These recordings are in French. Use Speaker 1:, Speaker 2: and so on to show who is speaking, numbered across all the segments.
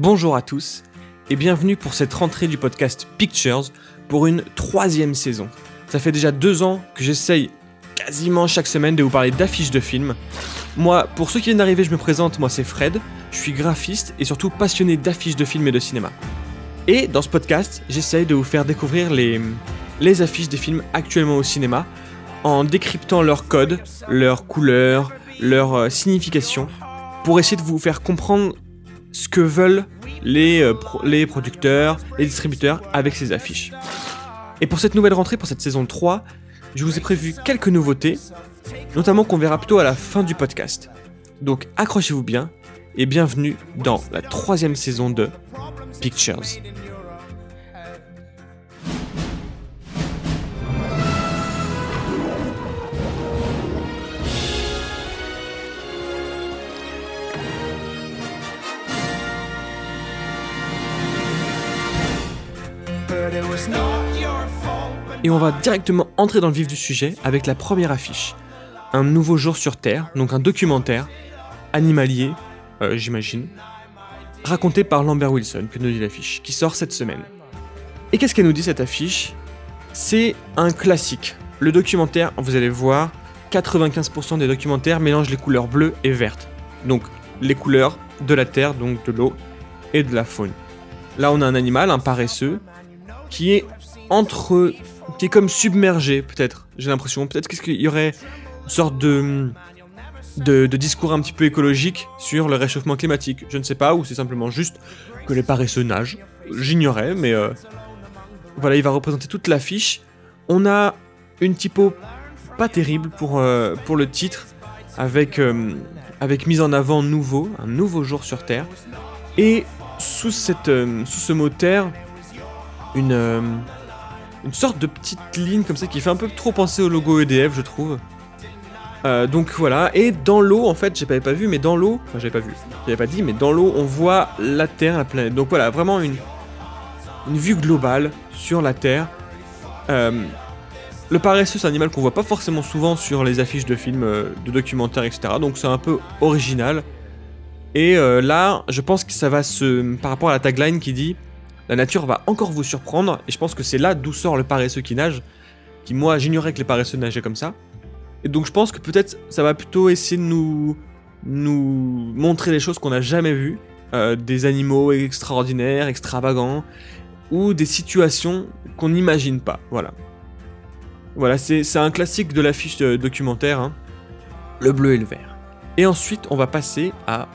Speaker 1: Bonjour à tous et bienvenue pour cette rentrée du podcast Pictures pour une troisième saison. Ça fait déjà deux ans que j'essaye quasiment chaque semaine de vous parler d'affiches de films. Moi, pour ceux qui viennent d'arriver, je me présente, moi c'est Fred, je suis graphiste et surtout passionné d'affiches de films et de cinéma. Et dans ce podcast, j'essaye de vous faire découvrir les, affiches des films actuellement au cinéma en décryptant leurs codes, leurs couleurs, leur euh, signification, pour essayer de vous faire comprendre ce que veulent les, euh, les producteurs, les distributeurs avec ces affiches. Et pour cette nouvelle rentrée, pour cette saison 3, je vous ai prévu quelques nouveautés, notamment qu'on verra plutôt à la fin du podcast. Donc accrochez-vous bien et bienvenue dans la troisième saison de Pictures. Et on va directement entrer dans le vif du sujet avec la première affiche. Un nouveau jour sur Terre, donc un documentaire animalier, euh, j'imagine, raconté par Lambert Wilson, que nous dit l'affiche, qui sort cette semaine. Et qu'est-ce qu'elle nous dit cette affiche? C'est un classique. Le documentaire, vous allez voir, 95% des documentaires mélangent les couleurs bleues et vertes. Donc les couleurs de la terre, donc de l'eau et de la faune. Là, on a un animal, un paresseux, qui est entre. qui est comme submergé, peut-être. J'ai l'impression. Peut-être qu'il y aurait une sorte de, de. discours un petit peu écologique sur le réchauffement climatique. Je ne sais pas, ou c'est simplement juste que les paresseux nagent. J'ignorais, mais. euh, voilà, il va représenter toute l'affiche. On a une typo pas terrible pour, euh, pour le titre, avec, euh, avec mise en avant nouveau, un nouveau jour sur Terre. Et sous, cette, sous ce mot Terre, une, euh, une sorte de petite ligne comme ça qui fait un peu trop penser au logo EDF, je trouve. Euh, donc voilà, et dans l'eau, en fait, j'avais pas vu, mais dans l'eau, enfin j'avais pas vu, j'avais pas dit, mais dans l'eau, on voit la Terre, la planète. Donc voilà, vraiment une, une vue globale sur la Terre. Euh, le paresseux, c'est un animal qu'on voit pas forcément souvent sur les affiches de films, de documentaires, etc. Donc c'est un peu original. Et là, je pense que ça va se. Par rapport à la tagline qui dit La nature va encore vous surprendre. Et je pense que c'est là d'où sort le paresseux qui nage. Qui, moi, j'ignorais que les paresseux nageaient comme ça. Et donc je pense que peut-être ça va plutôt essayer de nous. nous montrer des choses qu'on n'a jamais vues. Euh, des animaux extraordinaires, extravagants. Ou des situations qu'on n'imagine pas. Voilà. Voilà, c'est un classique de l'affiche de documentaire. hein. Le bleu et le vert. Et ensuite, on va passer à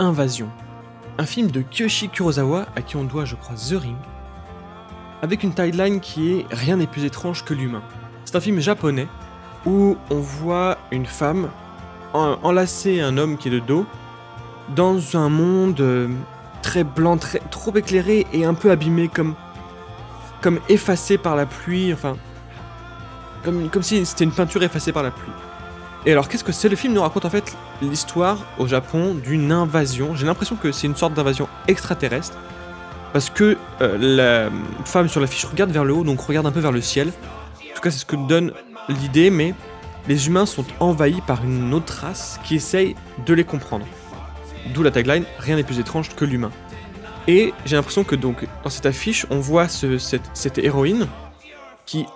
Speaker 1: Invasion. Un film de Kyoshi Kurosawa, à qui on doit, je crois, The Ring, avec une tagline qui est Rien n'est plus étrange que l'humain. C'est un film japonais où on voit une femme en- enlacer un homme qui est de dos dans un monde euh, très blanc, très, trop éclairé et un peu abîmé, comme, effacé par la pluie, enfin, comme si c'était une peinture effacée par la pluie. Et alors, qu'est-ce que c'est Le film nous raconte en fait l'histoire au Japon d'une invasion? J'ai l'impression que c'est une sorte d'invasion extraterrestre. Parce que euh, la femme sur l'affiche regarde vers le haut, donc regarde un peu vers le ciel. En tout cas, c'est ce que donne l'idée, mais les humains sont envahis par une autre race qui essaye de les comprendre. D'où la tagline Rien n'est plus étrange que l'humain. Et j'ai l'impression que donc dans cette affiche, on voit ce- cette, cette héroïne qui,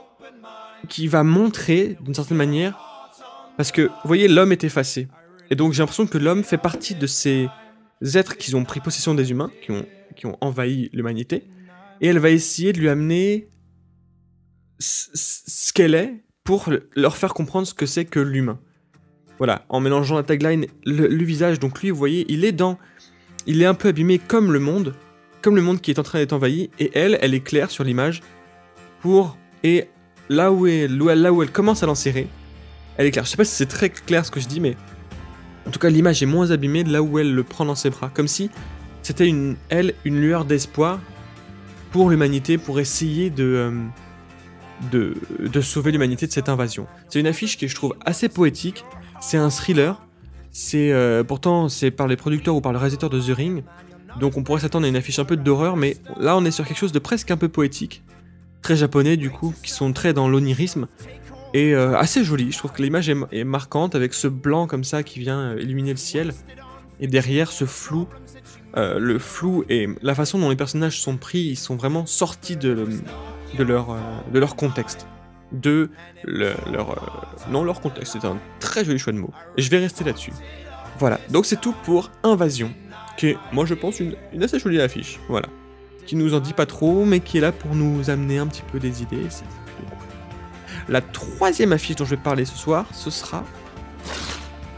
Speaker 1: qui va montrer d'une certaine manière parce que, vous voyez, l'homme est effacé. Et donc j'ai l'impression que l'homme fait partie de ces êtres qui ont pris possession des humains, qui ont, envahi l'humanité. Et elle va essayer de lui amener ce qu'elle est pour le- leur faire comprendre ce que c'est que l'humain. Voilà, en mélangeant la tagline, le, le visage, donc lui, vous voyez, il est dans... Il est un peu abîmé comme le monde, comme le monde qui est en train d'être envahi, et elle, elle est claire sur l'image pour... Et là où, elle, là où elle commence à l'enserrer, elle est claire. Je sais pas si c'est très clair ce que je dis, mais en tout cas, l'image est moins abîmée de là où elle le prend dans ses bras. Comme si c'était une, elle, une lueur d'espoir pour l'humanité, pour essayer de, euh, de, sauver l'humanité de cette invasion. C'est une affiche qui, je trouve, assez poétique. C'est un thriller. C'est euh, pourtant c'est par les producteurs ou par le réalisateur de The Ring. Donc on pourrait s'attendre à une affiche un peu d'horreur, mais là on est sur quelque chose de presque un peu poétique, très japonais du coup, qui sont très dans l'onirisme et euh, assez joli. Je trouve que l'image est, marquante avec ce blanc comme ça qui vient euh, illuminer le ciel. Et derrière ce flou, euh, le flou et la façon dont les personnages sont pris, ils sont vraiment sortis de, leur, contexte. De leur. Non, leur contexte, c'est un très joli choix de mots. Et je vais rester là-dessus. Voilà, donc c'est tout pour Invasion, qui est, moi je pense, une, une assez jolie affiche. Voilà. Qui nous en dit pas trop, mais qui est là pour nous amener un petit peu des idées. La troisième affiche dont je vais parler ce soir, ce sera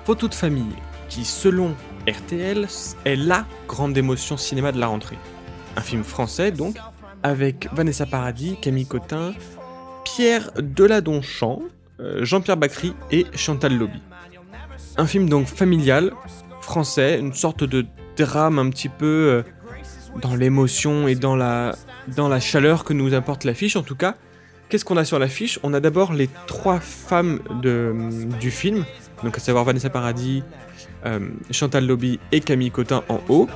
Speaker 1: Photo de famille, qui selon RTL est la grande émotion cinéma de la rentrée. Un film français donc, avec Vanessa Paradis, Camille Cotin, Pierre Deladonchamp, euh, Jean-Pierre Bacry et Chantal Lobby. Un film donc familial, français, une sorte de drame un petit peu euh, dans l'émotion et dans la, dans la chaleur que nous apporte l'affiche en tout cas. Qu'est-ce qu'on a sur l'affiche? On a d'abord les trois femmes de, du film, donc à savoir Vanessa Paradis, euh, Chantal Lobby et Camille Cotin en haut,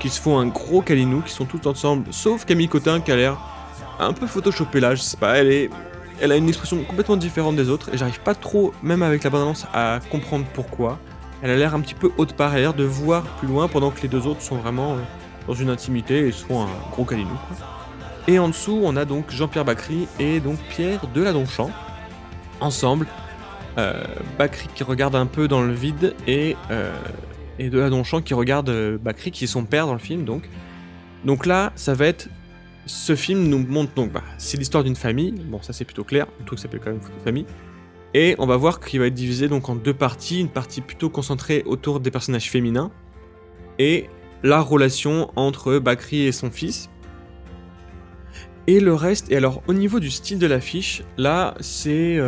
Speaker 1: qui se font un gros calinou, qui sont tous ensemble, sauf Camille Cotin qui a l'air un peu photoshopée là, je sais pas, elle. Elle a une expression complètement différente des autres et j'arrive pas trop, même avec la bande à comprendre pourquoi. Elle a l'air un petit peu haute par air, de voir plus loin pendant que les deux autres sont vraiment euh, dans une intimité et se font un gros calinou. Et en dessous, on a donc Jean-Pierre Bacry et donc Pierre Deladonchamp, ensemble, euh, Bakri qui regarde un peu dans le vide et, euh, et de la Donchamp qui regarde euh, Bakri qui est son père dans le film donc. Donc là, ça va être ce film nous montre donc bah, c'est l'histoire d'une famille. Bon, ça c'est plutôt clair. Le truc s'appelle quand même famille. Et on va voir qu'il va être divisé donc en deux parties, une partie plutôt concentrée autour des personnages féminins et la relation entre Bakri et son fils. Et le reste, et alors au niveau du style de l'affiche, là c'est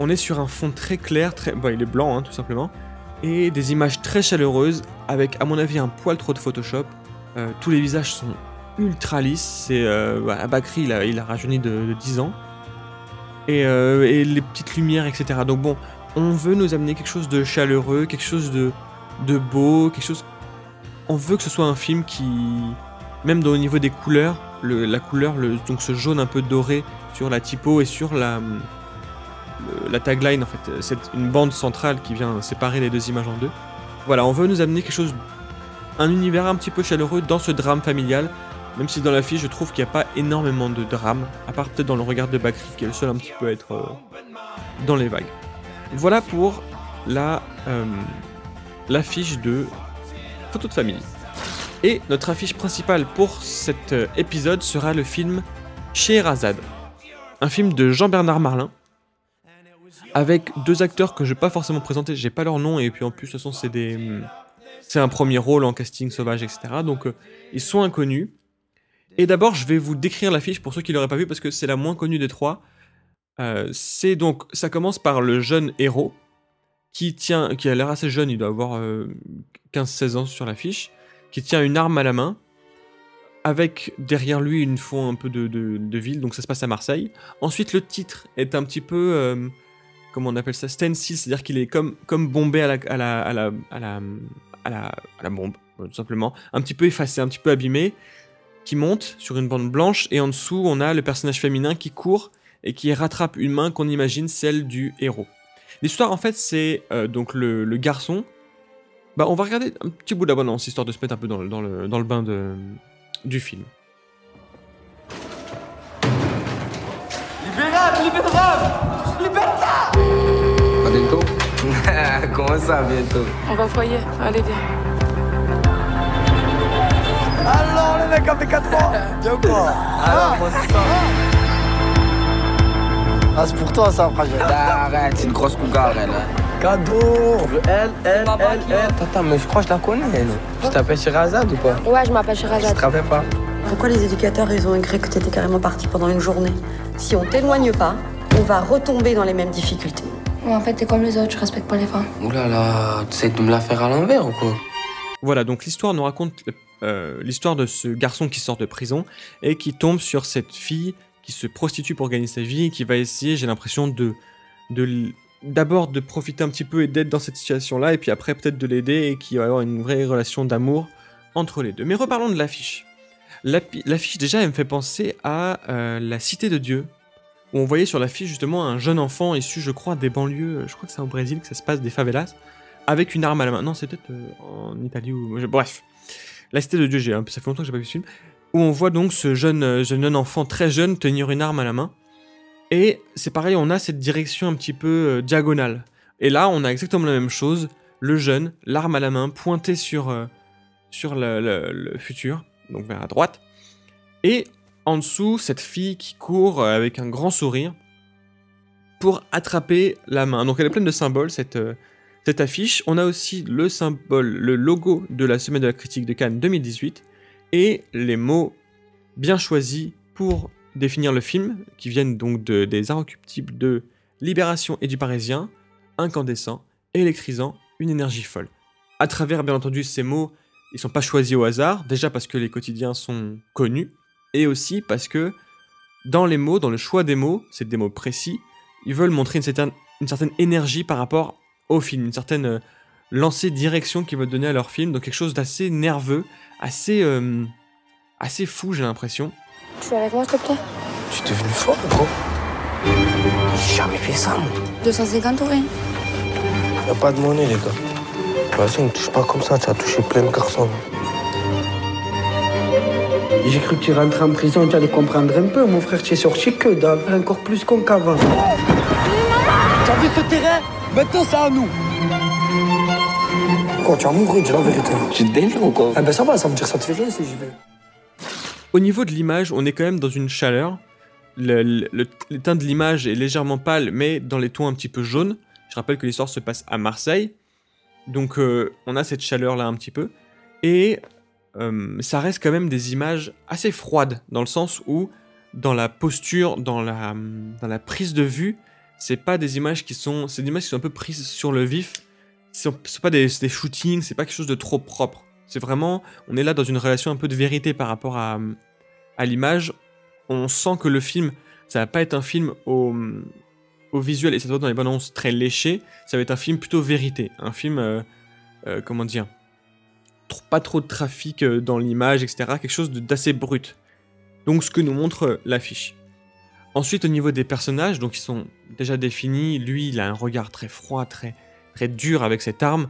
Speaker 1: on est sur un fond très clair, très... Bon, il est blanc, hein, tout simplement. Et des images très chaleureuses, avec, à mon avis, un poil trop de Photoshop. Euh, tous les visages sont ultra lisses. C'est euh, bah, Bakri, il a, il rajeuni de, 10 ans. Euh, et, les petites lumières, etc. Donc bon, on veut nous amener quelque chose de chaleureux, quelque chose de, de beau, quelque chose... On veut que ce soit un film qui... Même au niveau des couleurs, la couleur, le, donc ce jaune un peu doré sur la typo et sur la, la tagline, en fait, c'est une bande centrale qui vient séparer les deux images en deux. Voilà, on veut nous amener quelque chose, un univers un petit peu chaleureux dans ce drame familial, même si dans la fiche je trouve qu'il n'y a pas énormément de drame, à part peut-être dans le regard de Bakri qui est le seul un petit peu à être euh, dans les vagues. Voilà pour la euh, l'affiche de Photo de famille. Et notre affiche principale pour cet euh, épisode sera le film Scheherazade, un film de Jean-Bernard Marlin, avec deux acteurs que je vais pas forcément présenter, j'ai pas leur nom, et puis en plus, toute façon, c'est des. C'est un premier rôle en casting sauvage, etc. Donc, euh, ils sont inconnus. Et d'abord, je vais vous décrire l'affiche pour ceux qui l'auraient pas vu, parce que c'est la moins connue des trois. Euh, c'est donc. Ça commence par le jeune héros, qui tient. qui a l'air assez jeune, il doit avoir 15-16 euh, ans sur l'affiche, qui tient une arme à la main avec derrière lui une fond un peu de, de, ville, donc ça se passe à Marseille. Ensuite, le titre est un petit peu comment on appelle ça, stencil, c'est-à-dire qu'il est comme, comme bombé à la, à la, à la, à la, à la, bombe, tout simplement, un petit peu effacé, un petit peu abîmé, qui monte sur une bande blanche, et en dessous, on a le personnage féminin qui court et qui rattrape une main qu'on imagine celle du héros. L'histoire, en fait, c'est euh, donc le, le, garçon. Bah, on va regarder un petit bout d'abondance, histoire de se mettre un peu dans le, dans le, dans le bain de, du film. Libérable, libérable Libertad Bientôt Comment ça, bientôt? On va au foyer. Allez, viens. Alors, les mecs, avec 4 ans Viens quoi Alors, moi, c'est ça. Ah, c'est pour toi, ça, fragile. Arrête, c'est une grosse cougar, elle. Cadeau Elle, elle, elle, elle. Attends, mais je crois que je la connais, elle. Tu t'appelles Shirazade ou pas?
Speaker 2: Ouais, je m'appelle Shirazade.
Speaker 1: Je te rappelle pas?
Speaker 2: Pourquoi les éducateurs, ils ont écrit que t'étais carrément parti pendant une journée? Si on t'éloigne pas, on va retomber dans les mêmes difficultés.
Speaker 3: en fait, t'es comme les autres, je respecte pas les femmes.
Speaker 4: Oulala, là là, tu sais de me la faire à l'envers ou quoi?
Speaker 1: Voilà, donc l'histoire nous raconte euh, l'histoire de ce garçon qui sort de prison et qui tombe sur cette fille qui se prostitue pour gagner sa vie et qui va essayer, j'ai l'impression, de, de d'abord de profiter un petit peu et d'être dans cette situation-là, et puis après peut-être de l'aider et qui va avoir une vraie relation d'amour entre les deux. Mais reparlons de l'affiche. L'affiche déjà, elle me fait penser à euh, la Cité de Dieu où on voyait sur l'affiche justement un jeune enfant issu, je crois, des banlieues, je crois que c'est au Brésil que ça se passe, des favelas, avec une arme à la main. Non, c'est peut-être euh, en Italie ou. Bref. La Cité de Dieu, ça fait longtemps que j'ai pas vu ce film. Où on voit donc ce jeune, euh, jeune enfant très jeune tenir une arme à la main. Et c'est pareil, on a cette direction un petit peu euh, diagonale. Et là, on a exactement la même chose. Le jeune, l'arme à la main, pointée sur, euh, le, futur, donc vers la droite. Et en dessous, cette fille qui court euh, avec un grand sourire pour attraper la main. Donc elle est pleine de symboles, cette, cette affiche. On a aussi le symbole, le logo de la Semaine de la critique de Cannes 2018 et les mots bien choisis pour définir le film, qui viennent donc de, des inrecuptibles de Libération et du Parisien, incandescent, électrisant, une énergie folle. À travers, bien entendu, ces mots, ils sont pas choisis au hasard, déjà parce que les quotidiens sont connus, et aussi parce que dans les mots, dans le choix des mots, c'est des mots précis, ils veulent montrer une certaine, une certaine énergie par rapport au film, une certaine euh, lancée direction qu'ils veulent donner à leur film, donc quelque chose d'assez nerveux, assez, euh, assez fou, j'ai l'impression.
Speaker 3: Tu es avec moi, s'il te plaît
Speaker 4: Tu es devenu fort, gros. J'ai jamais fait ça, moi.
Speaker 3: 250 ou rien?
Speaker 4: Y a pas de monnaie, les gars. Vas-y, ne touche pas comme ça, tu as touché plein de garçons.
Speaker 5: J'ai cru que tu rentrais en prison, tu allais comprendre un peu. Mon frère, tu es sorti que dalle, encore plus con qu'avant. T'as vu ce terrain? Maintenant, c'est à nous. Quoi, tu vas mourir, dis la vérité.
Speaker 4: Tu te délires ou quoi?
Speaker 5: Ah ben ça va, ça veut dire que ça te fait rien si j'y vais.
Speaker 1: Au niveau de l'image, on est quand même dans une chaleur. Le, teint de l'image est légèrement pâle, mais dans les tons un petit peu jaunes. Je rappelle que l'histoire se passe à Marseille. Donc euh, on a cette chaleur-là un petit peu. Et euh, ça reste quand même des images assez froides, dans le sens où, dans la posture, dans la, prise de vue, c'est pas des images qui sont... C'est images sont un peu prises sur le vif. C'est pas des, des shootings, c'est pas quelque chose de trop propre. C'est vraiment... On est là dans une relation un peu de vérité par rapport à, à l'image. On sent que le film, ça va pas être un film au, au visuel, et ça se voit dans les bandes annonces très léché, ça va être un film plutôt vérité. Un film, euh, euh, comment dire, pas trop de trafic euh, dans l'image, etc. Quelque chose d'assez brut. Donc ce que nous montre l'affiche. Ensuite, au niveau des personnages, donc ils sont déjà définis. Lui, il a un regard très froid, très, très dur avec cette arme.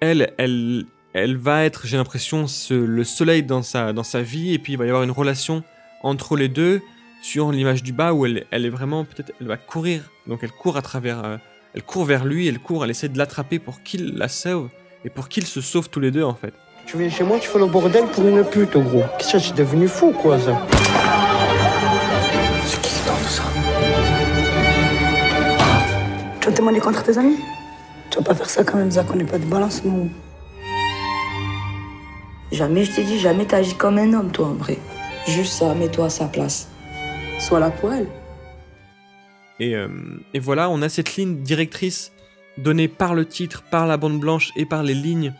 Speaker 1: Elle, elle, elle va être, j'ai l'impression, ce- le soleil dans sa, dans sa vie, et puis il va y avoir une relation entre les deux sur l'image du bas où elle, elle est vraiment, peut-être, elle va courir. Donc elle court à travers, euh, elle court vers lui, elle court, elle essaie de l'attraper pour qu'il la sauve, et pour qu'ils se sauvent tous les deux en fait.
Speaker 5: Tu viens chez moi, tu fais le bordel pour une pute, gros. Qu'est-ce que suis devenu fou, quoi, ça
Speaker 4: C'est qui fait ça?
Speaker 2: Tu vas témoigner contre tes amis? Tu vas pas faire ça quand même, Zach, on n'est pas de balance, nous.
Speaker 6: Jamais je t'ai dit, jamais t'as agi comme un homme, toi, en vrai. Juste ça, mets-toi à sa place. Sois là pour elle.
Speaker 1: Et, euh, et voilà, on a cette ligne directrice donnée par le titre, par la bande blanche et par les lignes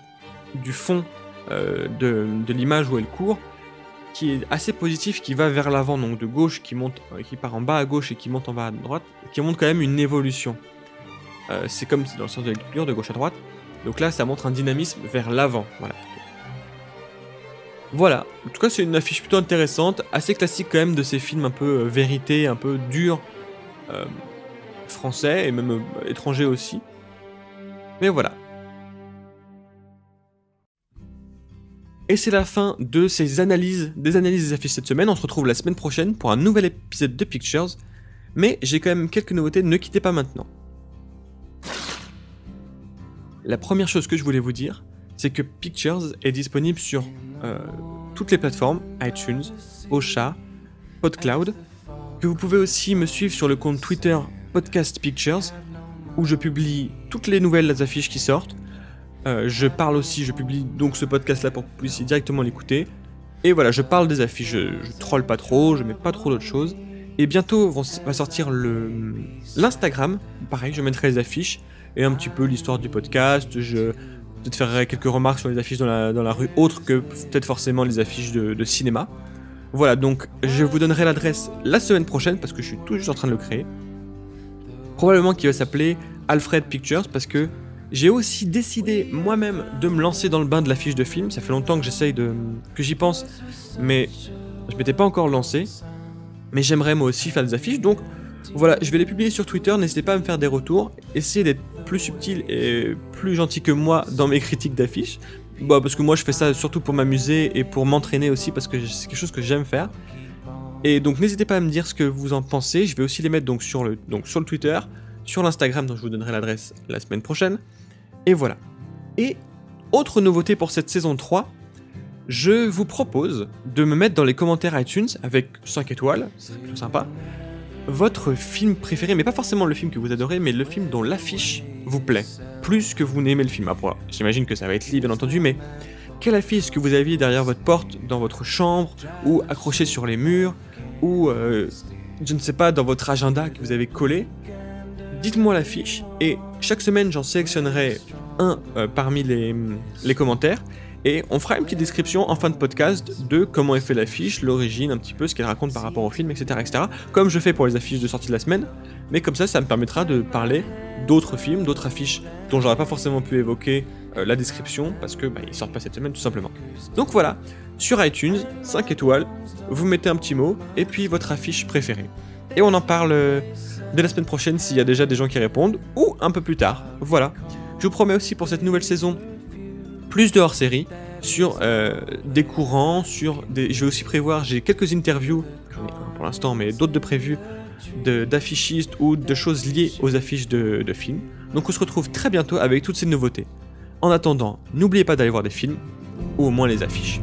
Speaker 1: du fond euh, de, l'image où elle court, qui est assez positif, qui va vers l'avant, donc de gauche, qui monte, euh, qui part en bas à gauche et qui monte en bas à droite, qui montre quand même une évolution. C'est comme dans le sens de la de gauche à droite. Donc là, ça montre un dynamisme vers l'avant. Voilà. Voilà. En tout cas, c'est une affiche plutôt intéressante, assez classique quand même de ces films un peu euh, vérité, un peu durs, euh, français et même euh, étrangers aussi. Mais voilà. Et c'est la fin de ces analyses, des analyses des affiches cette semaine. On se retrouve la semaine prochaine pour un nouvel épisode de Pictures. Mais j'ai quand même quelques nouveautés, ne quittez pas maintenant. La première chose que je voulais vous dire, c'est que Pictures est disponible sur euh, toutes les plateformes, iTunes, Ocha, PodCloud, que vous pouvez aussi me suivre sur le compte Twitter Podcast Pictures, où je publie toutes les nouvelles affiches qui sortent. Euh, je parle aussi, je publie donc ce podcast-là pour que vous puissiez directement l'écouter. Et voilà, je parle des affiches, je, je troll pas trop, je mets pas trop d'autres choses. Et bientôt vont- va sortir l'Instagram, pareil, je mettrai les affiches et un petit peu l'histoire du podcast. Je peut-être ferai quelques remarques sur les affiches dans la, dans la rue, autres que peut-être forcément les affiches de, de cinéma. Voilà, donc je vous donnerai l'adresse la semaine prochaine parce que je suis tout juste en train de le créer. Probablement qu'il va s'appeler Alfred Pictures parce que j'ai aussi décidé moi-même de me lancer dans le bain de l'affiche de film. Ça fait longtemps que j'essaye de. que j'y pense, mais je m'étais pas encore lancé. Mais j'aimerais moi aussi faire des affiches, donc voilà, je vais les publier sur Twitter. N'hésitez pas à me faire des retours. Essayez d'être plus subtil et plus gentil que moi dans mes critiques d'affiches. Bah, parce que moi je fais ça surtout pour m'amuser et pour m'entraîner aussi parce que c'est quelque chose que j'aime faire. Et donc n'hésitez pas à me dire ce que vous en pensez. Je vais aussi les mettre donc sur le, donc sur le Twitter, sur l'Instagram dont je vous donnerai l'adresse la semaine prochaine. Et voilà. Et autre nouveauté pour cette saison 3, je vous propose de me mettre dans les commentaires iTunes avec 5 étoiles, c'est plutôt sympa, votre film préféré, mais pas forcément le film que vous adorez, mais le film dont l'affiche vous plaît, plus que vous n'aimez le film. Après, j'imagine que ça va être libre, bien entendu, mais quelle affiche que vous aviez derrière votre porte, dans votre chambre, ou accrochée sur les murs, ou euh, je ne sais pas, dans votre agenda que vous avez collé? Dites-moi l'affiche, et chaque semaine j'en sélectionnerai un euh, parmi les, les commentaires, et on fera une petite description en fin de podcast de comment est fait l'affiche, l'origine, un petit peu ce qu'elle raconte par rapport au film, etc., etc. Comme je fais pour les affiches de sortie de la semaine. Mais comme ça, ça me permettra de parler d'autres films, d'autres affiches dont j'aurais pas forcément pu évoquer euh, la description parce que bah, ils sortent pas cette semaine tout simplement. Donc voilà, sur iTunes, 5 étoiles, vous mettez un petit mot et puis votre affiche préférée. Et on en parle euh, dès la semaine prochaine s'il y a déjà des gens qui répondent ou un peu plus tard. Voilà. Je vous promets aussi pour cette nouvelle saison plus de hors-série sur euh, des courants, sur des... Je vais aussi prévoir, j'ai quelques interviews, pour l'instant, mais d'autres de prévues, d'affichistes ou de choses liées aux affiches de, de films. Donc on se retrouve très bientôt avec toutes ces nouveautés. En attendant, n'oubliez pas d'aller voir des films, ou au moins les affiches.